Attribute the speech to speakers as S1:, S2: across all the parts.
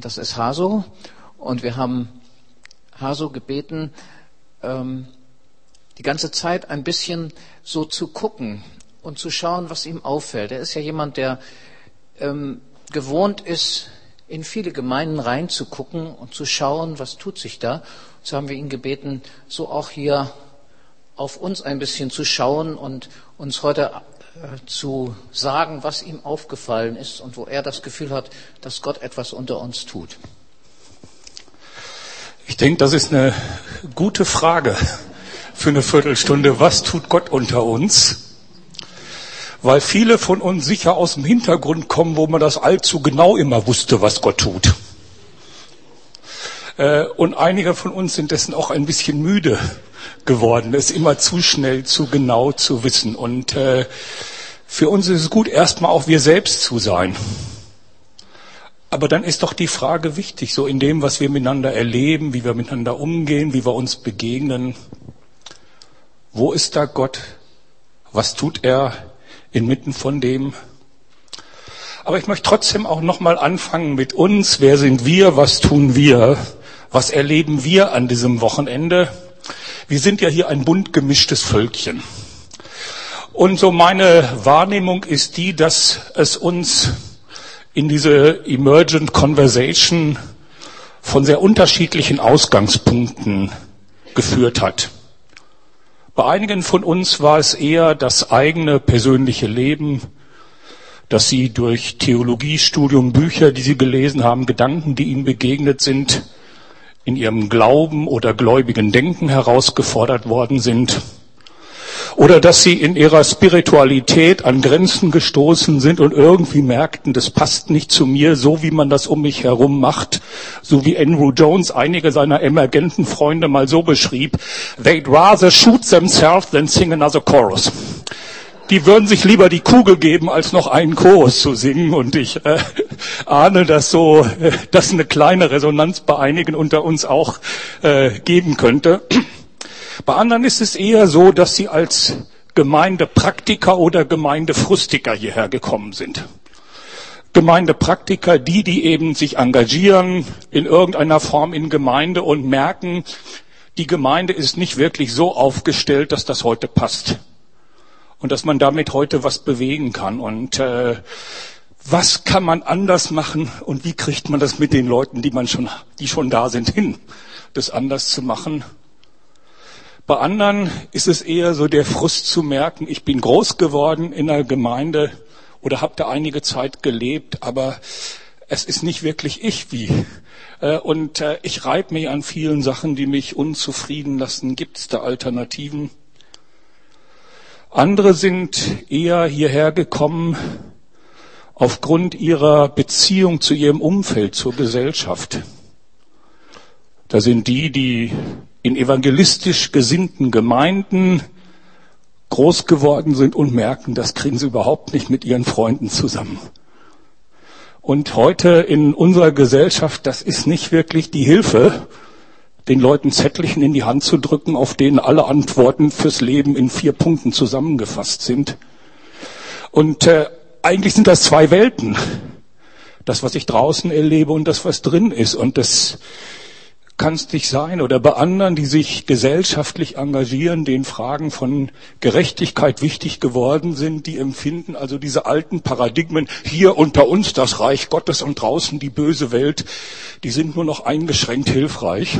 S1: Das ist Haso. Und wir haben Haso gebeten, ähm, die ganze Zeit ein bisschen so zu gucken und zu schauen, was ihm auffällt. Er ist ja jemand, der ähm, gewohnt ist, in viele Gemeinden reinzugucken und zu schauen, was tut sich da. So haben wir ihn gebeten, so auch hier auf uns ein bisschen zu schauen und uns heute zu sagen, was ihm aufgefallen ist und wo er das Gefühl hat, dass Gott etwas unter uns tut.
S2: Ich denke, das ist eine gute Frage für eine Viertelstunde. Was tut Gott unter uns? Weil viele von uns sicher aus dem Hintergrund kommen, wo man das allzu genau immer wusste, was Gott tut. Äh, und einige von uns sind dessen auch ein bisschen müde geworden, es immer zu schnell, zu genau zu wissen. Und äh, für uns ist es gut, erstmal auch wir selbst zu sein. Aber dann ist doch die Frage wichtig, so in dem, was wir miteinander erleben, wie wir miteinander umgehen, wie wir uns begegnen. Wo ist da Gott? Was tut er inmitten von dem? Aber ich möchte trotzdem auch nochmal anfangen mit uns. Wer sind wir? Was tun wir? Was erleben wir an diesem Wochenende? Wir sind ja hier ein bunt gemischtes Völkchen. Und so meine Wahrnehmung ist die, dass es uns in diese Emergent Conversation von sehr unterschiedlichen Ausgangspunkten geführt hat. Bei einigen von uns war es eher das eigene persönliche Leben, dass sie durch Theologiestudium, Bücher, die sie gelesen haben, Gedanken, die ihnen begegnet sind, in ihrem Glauben oder gläubigen Denken herausgefordert worden sind. Oder dass sie in ihrer Spiritualität an Grenzen gestoßen sind und irgendwie merkten, das passt nicht zu mir, so wie man das um mich herum macht, so wie Andrew Jones einige seiner emergenten Freunde mal so beschrieb, they'd rather shoot themselves than sing another chorus. Die würden sich lieber die Kugel geben, als noch einen Chorus zu singen. Und ich äh, ahne, dass so, äh, dass eine kleine Resonanz bei einigen unter uns auch äh, geben könnte. Bei anderen ist es eher so, dass sie als Gemeindepraktiker oder Gemeindefrustiker hierher gekommen sind. Gemeindepraktiker, die, die eben sich engagieren in irgendeiner Form in Gemeinde und merken, die Gemeinde ist nicht wirklich so aufgestellt, dass das heute passt. Und dass man damit heute was bewegen kann. Und äh, was kann man anders machen und wie kriegt man das mit den Leuten, die man schon, die schon da sind, hin, das anders zu machen? Bei anderen ist es eher so der Frust zu merken, ich bin groß geworden in einer Gemeinde oder habe da einige Zeit gelebt, aber es ist nicht wirklich ich wie. Äh, und äh, ich reibe mich an vielen Sachen, die mich unzufrieden lassen. Gibt es da Alternativen? Andere sind eher hierher gekommen aufgrund ihrer Beziehung zu ihrem Umfeld, zur Gesellschaft. Da sind die, die in evangelistisch gesinnten Gemeinden groß geworden sind und merken, das kriegen sie überhaupt nicht mit ihren Freunden zusammen. Und heute in unserer Gesellschaft, das ist nicht wirklich die Hilfe, den Leuten Zettelchen in die Hand zu drücken, auf denen alle Antworten fürs Leben in vier Punkten zusammengefasst sind. Und äh, eigentlich sind das zwei Welten. Das, was ich draußen erlebe und das, was drin ist. Und das kann es nicht sein. Oder bei anderen, die sich gesellschaftlich engagieren, denen Fragen von Gerechtigkeit wichtig geworden sind, die empfinden also diese alten Paradigmen, hier unter uns das Reich Gottes und draußen die böse Welt, die sind nur noch eingeschränkt hilfreich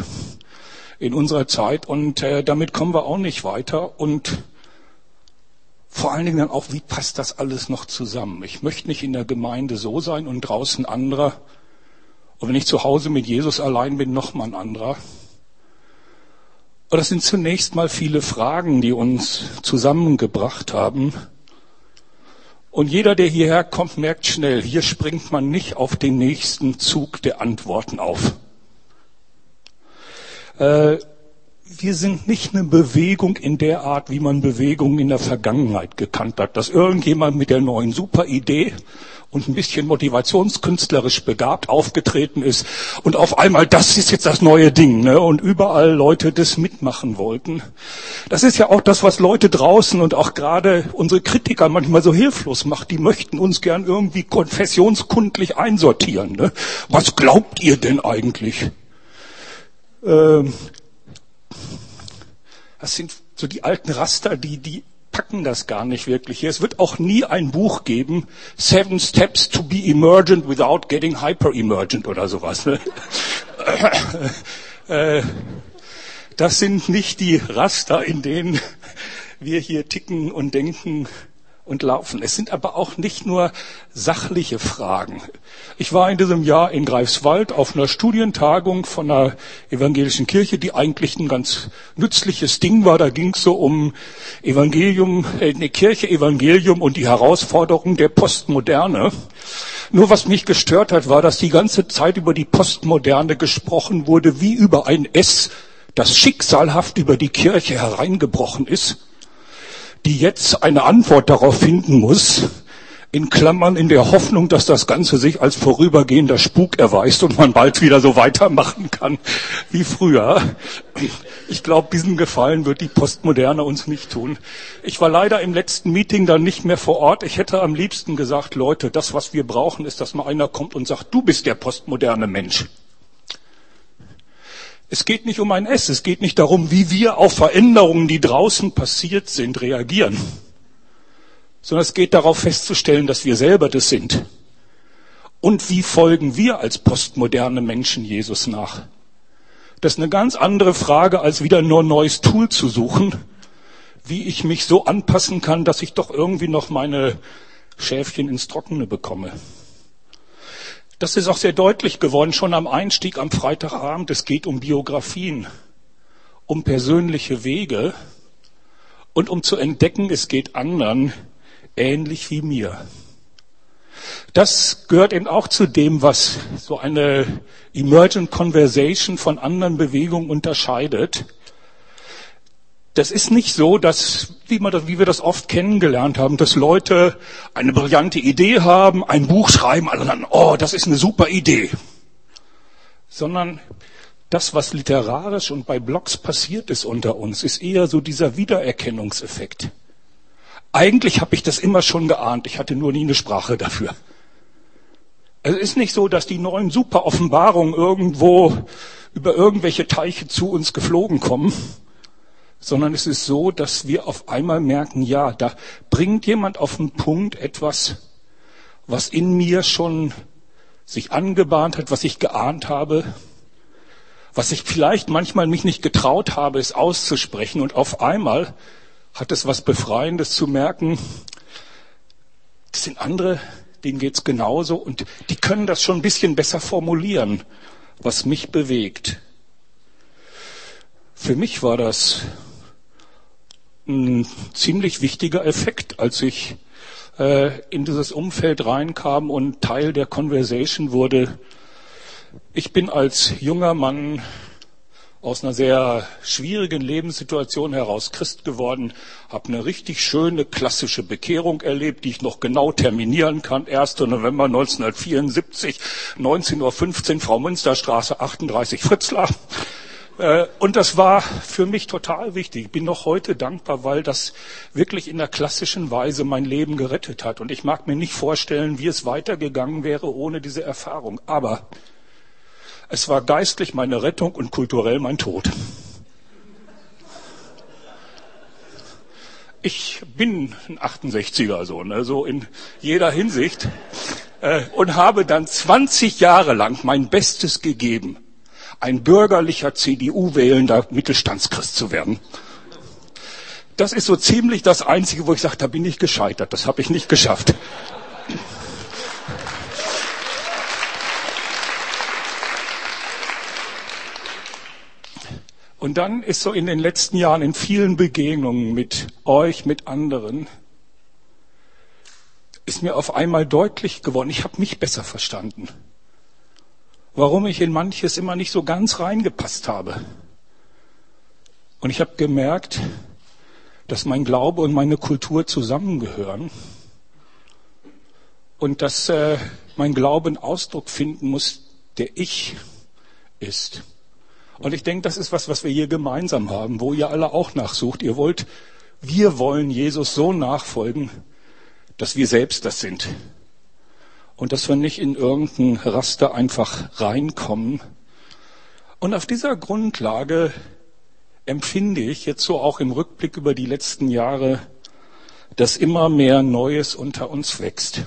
S2: in unserer Zeit und äh, damit kommen wir auch nicht weiter und vor allen Dingen dann auch, wie passt das alles noch zusammen? Ich möchte nicht in der Gemeinde so sein und draußen anderer. Und wenn ich zu Hause mit Jesus allein bin, noch mal ein anderer. Aber das sind zunächst mal viele Fragen, die uns zusammengebracht haben. Und jeder, der hierher kommt, merkt schnell, hier springt man nicht auf den nächsten Zug der Antworten auf. Äh, wir sind nicht eine Bewegung in der Art, wie man Bewegungen in der Vergangenheit gekannt hat, dass irgendjemand mit der neuen Superidee und ein bisschen motivationskünstlerisch begabt aufgetreten ist und auf einmal, das ist jetzt das neue Ding, ne? und überall Leute das mitmachen wollten. Das ist ja auch das, was Leute draußen und auch gerade unsere Kritiker manchmal so hilflos macht. Die möchten uns gern irgendwie konfessionskundlich einsortieren. Ne? Was glaubt ihr denn eigentlich? Ähm, das sind so die alten Raster, die, die packen das gar nicht wirklich. Es wird auch nie ein Buch geben, Seven Steps to be Emergent without getting hyper-emergent oder sowas. Ne? Äh, das sind nicht die Raster, in denen wir hier ticken und denken und laufen. Es sind aber auch nicht nur sachliche Fragen. Ich war in diesem Jahr in Greifswald auf einer Studientagung von einer evangelischen Kirche, die eigentlich ein ganz nützliches Ding war. Da ging es so um Evangelium, äh, eine Kirche, Evangelium und die Herausforderung der Postmoderne. Nur was mich gestört hat, war, dass die ganze Zeit über die Postmoderne gesprochen wurde, wie über ein S, das schicksalhaft über die Kirche hereingebrochen ist die jetzt eine Antwort darauf finden muss, in Klammern in der Hoffnung, dass das Ganze sich als vorübergehender Spuk erweist und man bald wieder so weitermachen kann wie früher. Ich glaube, diesen Gefallen wird die Postmoderne uns nicht tun. Ich war leider im letzten Meeting dann nicht mehr vor Ort. Ich hätte am liebsten gesagt, Leute, das, was wir brauchen, ist, dass mal einer kommt und sagt, du bist der postmoderne Mensch. Es geht nicht um ein S, es geht nicht darum, wie wir auf Veränderungen, die draußen passiert sind, reagieren, sondern es geht darauf festzustellen, dass wir selber das sind. Und wie folgen wir als postmoderne Menschen Jesus nach? Das ist eine ganz andere Frage, als wieder nur ein neues Tool zu suchen, wie ich mich so anpassen kann, dass ich doch irgendwie noch meine Schäfchen ins Trockene bekomme. Das ist auch sehr deutlich geworden, schon am Einstieg am Freitagabend. Es geht um Biografien, um persönliche Wege und um zu entdecken, es geht anderen ähnlich wie mir. Das gehört eben auch zu dem, was so eine Emergent Conversation von anderen Bewegungen unterscheidet das ist nicht so, dass, wie, man das, wie wir das oft kennengelernt haben, dass Leute eine brillante Idee haben, ein Buch schreiben, alle dann, oh, das ist eine super Idee. Sondern das, was literarisch und bei Blogs passiert ist unter uns, ist eher so dieser Wiedererkennungseffekt. Eigentlich habe ich das immer schon geahnt, ich hatte nur nie eine Sprache dafür. Es ist nicht so, dass die neuen Super-Offenbarungen irgendwo über irgendwelche Teiche zu uns geflogen kommen, sondern es ist so, dass wir auf einmal merken, ja, da bringt jemand auf den Punkt etwas, was in mir schon sich angebahnt hat, was ich geahnt habe, was ich vielleicht manchmal mich nicht getraut habe, es auszusprechen. Und auf einmal hat es was Befreiendes zu merken, das sind andere, denen geht's genauso und die können das schon ein bisschen besser formulieren, was mich bewegt. Für mich war das ein ziemlich wichtiger Effekt, als ich äh, in dieses Umfeld reinkam und Teil der Conversation wurde. Ich bin als junger Mann aus einer sehr schwierigen Lebenssituation heraus Christ geworden, habe eine richtig schöne klassische Bekehrung erlebt, die ich noch genau terminieren kann. 1. November 1974, 19.15 Uhr, Frau Münsterstraße 38 Fritzlar. Äh, und das war für mich total wichtig. Ich bin noch heute dankbar, weil das wirklich in der klassischen Weise mein Leben gerettet hat. Und ich mag mir nicht vorstellen, wie es weitergegangen wäre ohne diese Erfahrung. Aber es war geistlich meine Rettung und kulturell mein Tod. Ich bin ein 68er so, ne, so in jeder Hinsicht äh, und habe dann 20 Jahre lang mein Bestes gegeben ein bürgerlicher CDU-wählender Mittelstandschrist zu werden. Das ist so ziemlich das Einzige, wo ich sage, da bin ich gescheitert. Das habe ich nicht geschafft. Und dann ist so in den letzten Jahren in vielen Begegnungen mit euch, mit anderen, ist mir auf einmal deutlich geworden, ich habe mich besser verstanden warum ich in manches immer nicht so ganz reingepasst habe. Und ich habe gemerkt, dass mein Glaube und meine Kultur zusammengehören und dass äh, mein Glaube einen Ausdruck finden muss, der ich ist. Und ich denke, das ist was, was wir hier gemeinsam haben, wo ihr alle auch nachsucht. Ihr wollt, wir wollen Jesus so nachfolgen, dass wir selbst das sind. Und dass wir nicht in irgendein Raster einfach reinkommen. Und auf dieser Grundlage empfinde ich jetzt so auch im Rückblick über die letzten Jahre, dass immer mehr Neues unter uns wächst.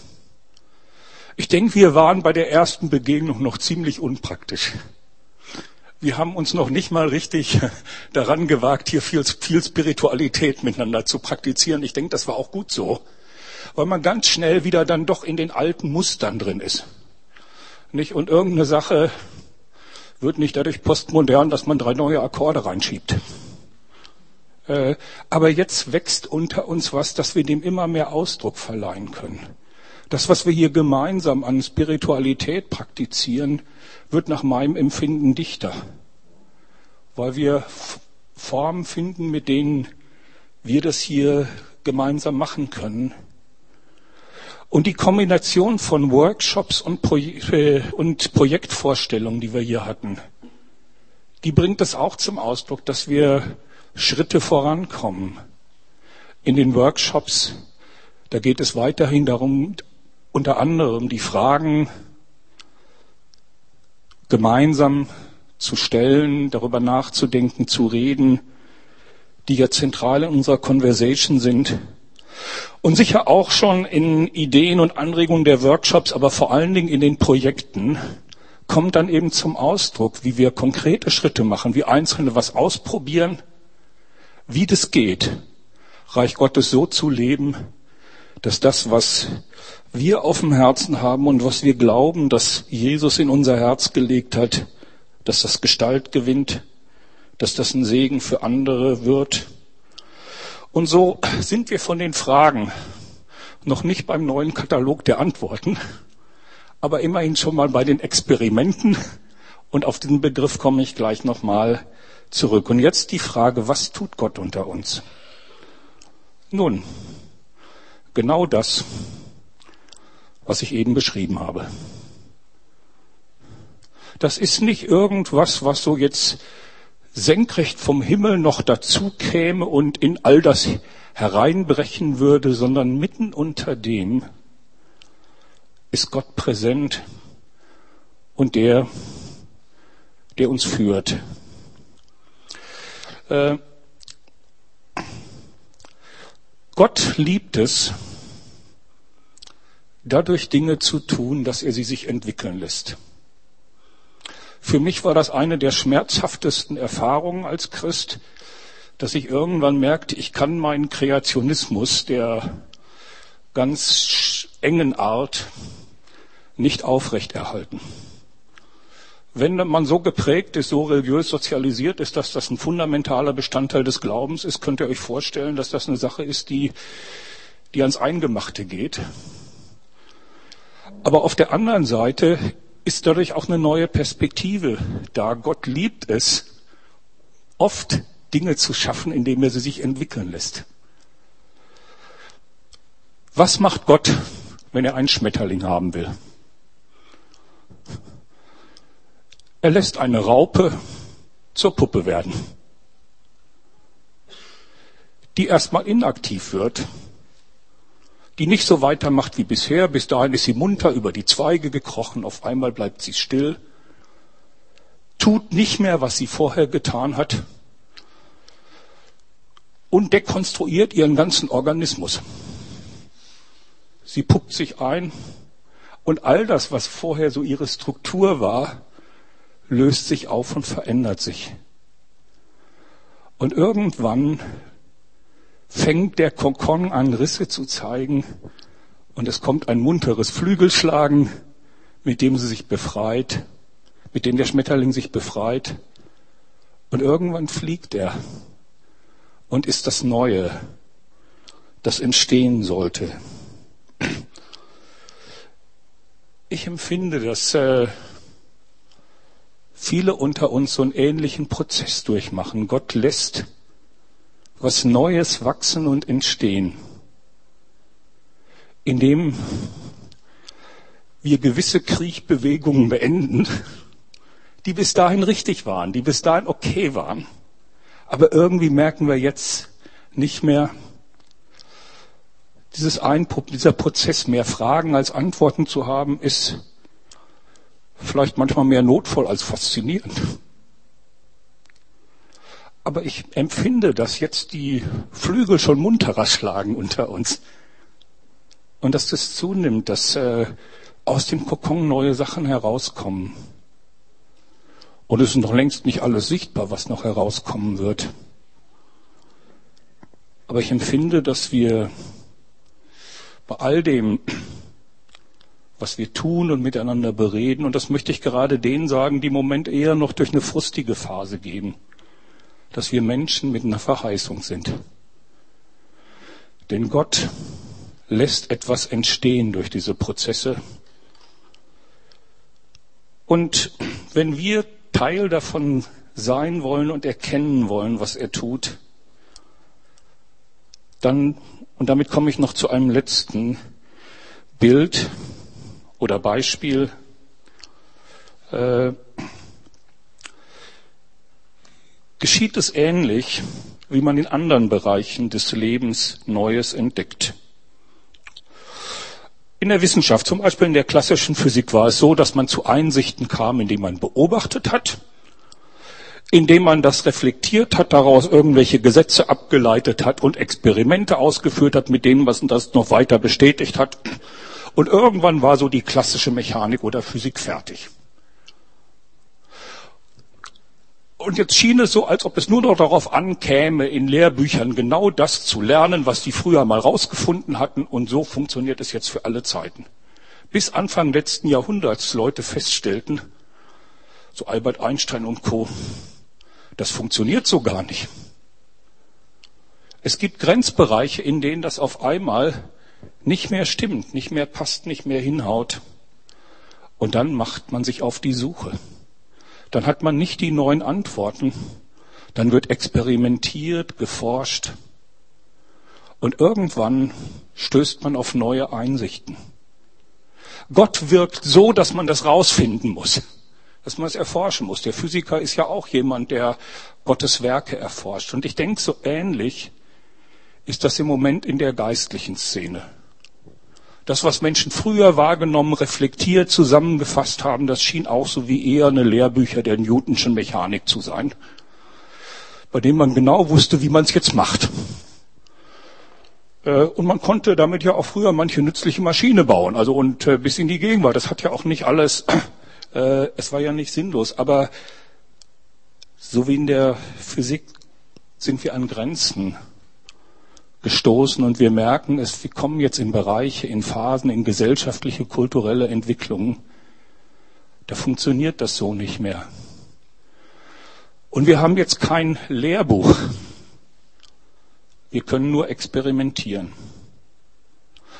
S2: Ich denke, wir waren bei der ersten Begegnung noch ziemlich unpraktisch. Wir haben uns noch nicht mal richtig daran gewagt, hier viel, viel Spiritualität miteinander zu praktizieren. Ich denke, das war auch gut so, weil man ganz schnell wieder dann doch in den alten Mustern drin ist. Nicht? Und irgendeine Sache wird nicht dadurch postmodern, dass man drei neue Akkorde reinschiebt. Äh, aber jetzt wächst unter uns was, dass wir dem immer mehr Ausdruck verleihen können. Das, was wir hier gemeinsam an Spiritualität praktizieren, wird nach meinem Empfinden dichter, weil wir Formen finden, mit denen wir das hier gemeinsam machen können. Und die Kombination von Workshops und, Pro äh, und Projektvorstellungen, die wir hier hatten, die bringt es auch zum Ausdruck, dass wir Schritte vorankommen. In den Workshops, da geht es weiterhin darum, unter anderem die Fragen gemeinsam zu stellen, darüber nachzudenken, zu reden, die ja zentral in unserer Conversation sind. Und sicher auch schon in Ideen und Anregungen der Workshops, aber vor allen Dingen in den Projekten, kommt dann eben zum Ausdruck, wie wir konkrete Schritte machen, wie Einzelne was ausprobieren, wie das geht, Reich Gottes so zu leben, dass das, was wir auf dem Herzen haben und was wir glauben, dass Jesus in unser Herz gelegt hat, dass das Gestalt gewinnt, dass das ein Segen für andere wird. Und so sind wir von den Fragen noch nicht beim neuen Katalog der Antworten, aber immerhin schon mal bei den Experimenten. Und auf diesen Begriff komme ich gleich nochmal zurück. Und jetzt die Frage, was tut Gott unter uns? Nun, genau das, was ich eben beschrieben habe. Das ist nicht irgendwas, was so jetzt senkrecht vom Himmel noch dazu käme und in all das hereinbrechen würde, sondern mitten unter dem ist Gott präsent und der, der uns führt. Äh, Gott liebt es, dadurch Dinge zu tun, dass er sie sich entwickeln lässt. Für mich war das eine der schmerzhaftesten Erfahrungen als Christ, dass ich irgendwann merkte, ich kann meinen Kreationismus der ganz engen Art nicht aufrechterhalten. Wenn man so geprägt ist, so religiös sozialisiert ist, dass das ein fundamentaler Bestandteil des Glaubens ist, könnt ihr euch vorstellen, dass das eine Sache ist, die, die ans Eingemachte geht. Aber auf der anderen Seite ist dadurch auch eine neue Perspektive da. Gott liebt es, oft Dinge zu schaffen, indem er sie sich entwickeln lässt. Was macht Gott, wenn er einen Schmetterling haben will? Er lässt eine Raupe zur Puppe werden, die erstmal inaktiv wird die nicht so weitermacht wie bisher. Bis dahin ist sie munter über die Zweige gekrochen, auf einmal bleibt sie still, tut nicht mehr, was sie vorher getan hat und dekonstruiert ihren ganzen Organismus. Sie puppt sich ein und all das, was vorher so ihre Struktur war, löst sich auf und verändert sich. Und irgendwann fängt der Kokon an, Risse zu zeigen und es kommt ein munteres Flügelschlagen, mit dem sie sich befreit, mit dem der Schmetterling sich befreit und irgendwann fliegt er und ist das Neue, das entstehen sollte. Ich empfinde, dass äh, viele unter uns so einen ähnlichen Prozess durchmachen. Gott lässt was Neues wachsen und entstehen, indem wir gewisse Kriegbewegungen beenden, die bis dahin richtig waren, die bis dahin okay waren. Aber irgendwie merken wir jetzt nicht mehr, dieses Einpuppen, dieser Prozess, mehr Fragen als Antworten zu haben, ist vielleicht manchmal mehr notvoll als faszinierend. Aber ich empfinde, dass jetzt die Flügel schon munterer schlagen unter uns. Und dass das zunimmt, dass äh, aus dem Kokon neue Sachen herauskommen. Und es ist noch längst nicht alles sichtbar, was noch herauskommen wird. Aber ich empfinde, dass wir bei all dem, was wir tun und miteinander bereden, und das möchte ich gerade denen sagen, die im Moment eher noch durch eine frustige Phase gehen, dass wir Menschen mit einer Verheißung sind. Denn Gott lässt etwas entstehen durch diese Prozesse. Und wenn wir Teil davon sein wollen und erkennen wollen, was er tut, dann und damit komme ich noch zu einem letzten Bild oder Beispiel. Äh, geschieht es ähnlich, wie man in anderen Bereichen des Lebens Neues entdeckt. In der Wissenschaft, zum Beispiel in der klassischen Physik, war es so, dass man zu Einsichten kam, indem man beobachtet hat indem man das reflektiert hat, daraus irgendwelche Gesetze abgeleitet hat und Experimente ausgeführt hat, mit denen man das noch weiter bestätigt hat. Und irgendwann war so die klassische Mechanik oder Physik fertig. Und jetzt schien es so, als ob es nur noch darauf ankäme, in Lehrbüchern genau das zu lernen, was die früher mal rausgefunden hatten. Und so funktioniert es jetzt für alle Zeiten. Bis Anfang letzten Jahrhunderts Leute feststellten, so Albert Einstein und Co., das funktioniert so gar nicht. Es gibt Grenzbereiche, in denen das auf einmal nicht mehr stimmt, nicht mehr passt, nicht mehr hinhaut. Und dann macht man sich auf die Suche. Dann hat man nicht die neuen Antworten. Dann wird experimentiert, geforscht. Und irgendwann stößt man auf neue Einsichten. Gott wirkt so, dass man das rausfinden muss dass man es erforschen muss. Der Physiker ist ja auch jemand, der Gottes Werke erforscht. Und ich denke, so ähnlich ist das im Moment in der geistlichen Szene. Das, was Menschen früher wahrgenommen, reflektiert, zusammengefasst haben, das schien auch so wie eher eine Lehrbücher der Newtonschen Mechanik zu sein, bei dem man genau wusste, wie man es jetzt macht. Äh, und man konnte damit ja auch früher manche nützliche Maschine bauen, also und äh, bis in die Gegenwart. Das hat ja auch nicht alles äh, es war ja nicht sinnlos, aber so wie in der Physik sind wir an Grenzen gestoßen und wir merken es, wir kommen jetzt in Bereiche, in Phasen, in gesellschaftliche, kulturelle Entwicklungen. Da funktioniert das so nicht mehr. Und wir haben jetzt kein Lehrbuch. Wir können nur experimentieren.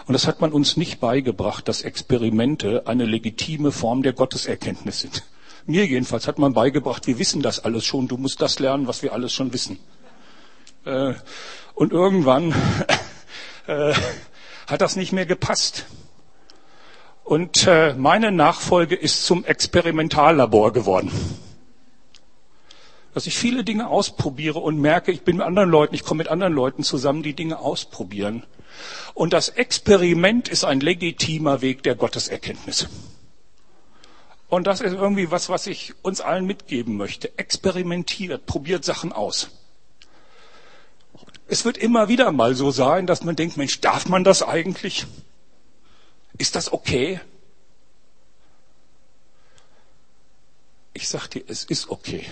S2: Und das hat man uns nicht beigebracht, dass Experimente eine legitime Form der Gotteserkenntnis sind. Mir jedenfalls hat man beigebracht, wir wissen das alles schon, du musst das lernen, was wir alles schon wissen. Äh, und irgendwann äh, hat das nicht mehr gepasst. Und äh, meine Nachfolge ist zum Experimentallabor geworden. Dass ich viele Dinge ausprobiere und merke, ich bin mit anderen Leuten, ich komme mit anderen Leuten zusammen, die Dinge ausprobieren. Und das Experiment ist ein legitimer Weg der Gotteserkenntnis. Und das ist irgendwie was, was ich uns allen mitgeben möchte. Experimentiert, probiert Sachen aus. Es wird immer wieder mal so sein, dass man denkt, Mensch, darf man das eigentlich? Ist das okay? Ich sag dir, es ist okay.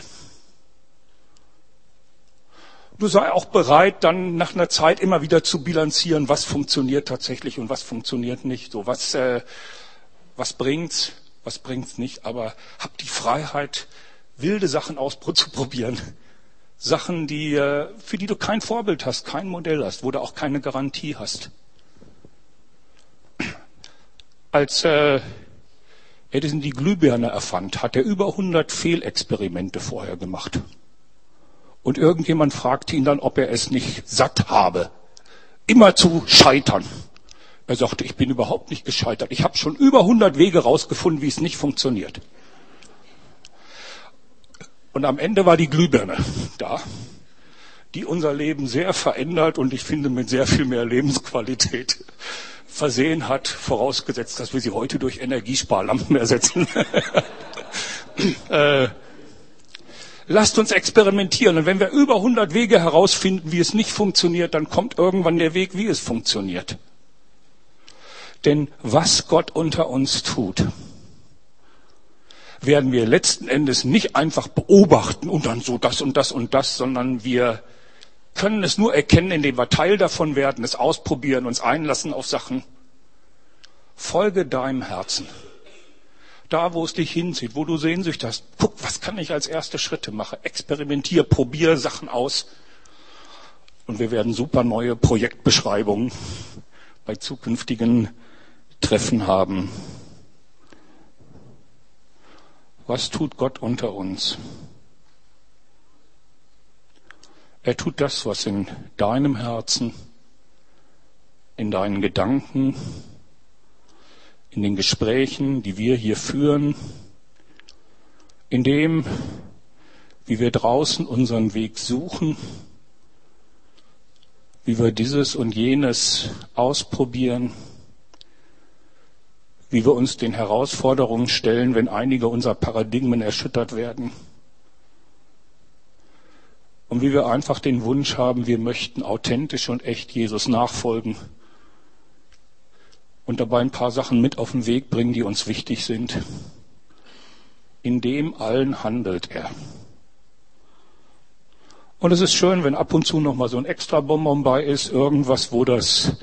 S2: Du sei auch bereit, dann nach einer Zeit immer wieder zu bilanzieren, was funktioniert tatsächlich und was funktioniert nicht. So was, äh, was bringt's, was bringt's nicht. Aber hab die Freiheit, wilde Sachen auszuprobieren. Sachen, die, äh, für die du kein Vorbild hast, kein Modell hast, wo du auch keine Garantie hast. Als äh, Edison die Glühbirne erfand, hat er über 100 Fehlexperimente vorher gemacht. Und irgendjemand fragt ihn dann, ob er es nicht satt habe, immer zu scheitern. Er sagte, ich bin überhaupt nicht gescheitert. Ich habe schon über 100 Wege rausgefunden, wie es nicht funktioniert. Und am Ende war die Glühbirne da, die unser Leben sehr verändert und ich finde mit sehr viel mehr Lebensqualität versehen hat, vorausgesetzt, dass wir sie heute durch Energiesparlampen ersetzen. äh, lasst uns experimentieren. Und wenn wir über 100 Wege herausfinden, wie es nicht funktioniert, dann kommt irgendwann der Weg, wie es funktioniert. Denn was Gott unter uns tut, werden wir letzten Endes nicht einfach beobachten und dann so das und das und das, sondern wir können es nur erkennen, indem wir Teil davon werden, es ausprobieren, uns einlassen auf Sachen. Folge deinem Herzen. Da, wo es dich hinzieht, wo du Sehnsucht hast. Guck, was kann ich als erste Schritte machen? Experimentier, probier Sachen aus. Und wir werden super neue Projektbeschreibungen bei zukünftigen Treffen haben. Was tut Gott unter uns? Er tut das, was in deinem Herzen, in deinen Gedanken, in den Gesprächen, die wir hier führen, in dem, wie wir draußen unseren Weg suchen, wie wir dieses und jenes ausprobieren, wie wir uns den Herausforderungen stellen, wenn einige unserer Paradigmen erschüttert werden und wie wir einfach den Wunsch haben, wir möchten authentisch und echt Jesus nachfolgen und dabei ein paar Sachen mit auf den Weg bringen, die uns wichtig sind. In dem allen handelt er. Und es ist schön, wenn ab und zu noch mal so ein extra Bonbon bei ist, irgendwas, wo das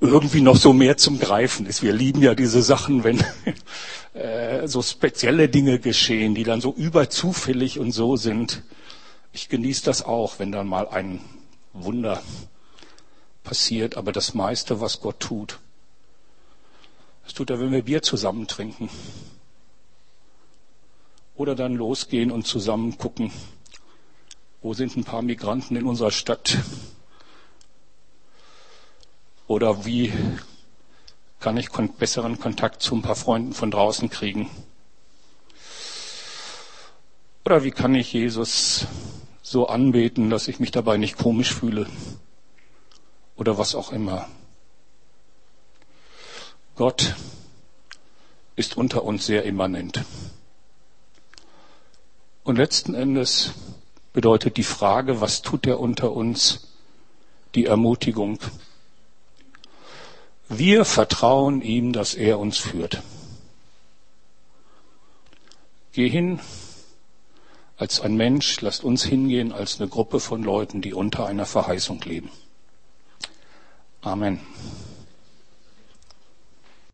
S2: irgendwie noch so mehr zum Greifen ist. Wir lieben ja diese Sachen, wenn äh, so spezielle Dinge geschehen, die dann so überzufällig und so sind. Ich genieße das auch, wenn dann mal ein Wunder passiert, aber das meiste, was Gott tut, das tut er, wenn wir Bier zusammen trinken. Oder dann losgehen und zusammen gucken, wo sind ein paar Migranten in unserer Stadt? Oder wie kann ich besseren Kontakt zu ein paar Freunden von draußen kriegen? Oder wie kann ich Jesus so anbeten, dass ich mich dabei nicht komisch fühle oder was auch immer. Gott ist unter uns sehr immanent. Und letzten Endes bedeutet die Frage, was tut er unter uns, die Ermutigung. Wir vertrauen ihm, dass er uns führt. Geh hin, als ein Mensch, lasst uns hingehen als eine Gruppe von Leuten, die unter einer Verheißung leben. Amen.